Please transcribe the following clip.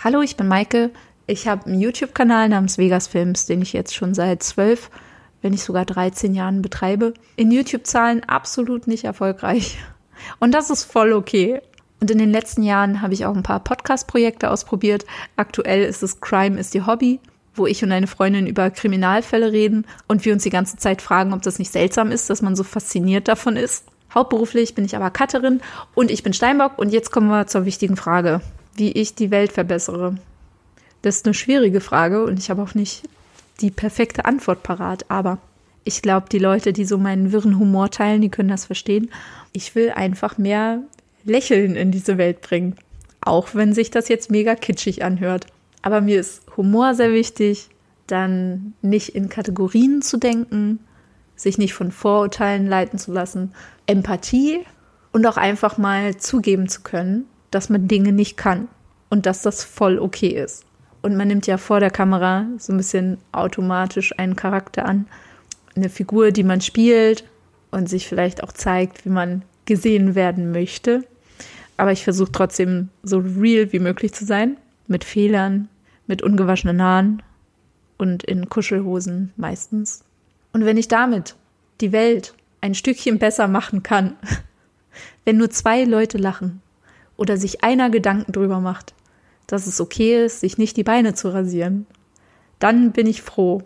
Hallo, ich bin Maike. Ich habe einen YouTube-Kanal namens Vegas Films, den ich jetzt schon seit zwölf, wenn nicht sogar 13 Jahren betreibe. In YouTube-Zahlen absolut nicht erfolgreich. Und das ist voll okay. Und in den letzten Jahren habe ich auch ein paar Podcast-Projekte ausprobiert. Aktuell ist es Crime is die Hobby, wo ich und eine Freundin über Kriminalfälle reden und wir uns die ganze Zeit fragen, ob das nicht seltsam ist, dass man so fasziniert davon ist. Hauptberuflich bin ich aber Cutterin und ich bin Steinbock und jetzt kommen wir zur wichtigen Frage wie ich die Welt verbessere? Das ist eine schwierige Frage und ich habe auch nicht die perfekte Antwort parat, aber ich glaube, die Leute, die so meinen wirren Humor teilen, die können das verstehen. Ich will einfach mehr Lächeln in diese Welt bringen, auch wenn sich das jetzt mega kitschig anhört. Aber mir ist Humor sehr wichtig, dann nicht in Kategorien zu denken, sich nicht von Vorurteilen leiten zu lassen, Empathie und auch einfach mal zugeben zu können, dass man Dinge nicht kann und dass das voll okay ist. Und man nimmt ja vor der Kamera so ein bisschen automatisch einen Charakter an, eine Figur, die man spielt und sich vielleicht auch zeigt, wie man gesehen werden möchte. Aber ich versuche trotzdem so real wie möglich zu sein, mit Fehlern, mit ungewaschenen Haaren und in Kuschelhosen meistens. Und wenn ich damit die Welt ein Stückchen besser machen kann, wenn nur zwei Leute lachen, oder sich einer Gedanken drüber macht, dass es okay ist, sich nicht die Beine zu rasieren, dann bin ich froh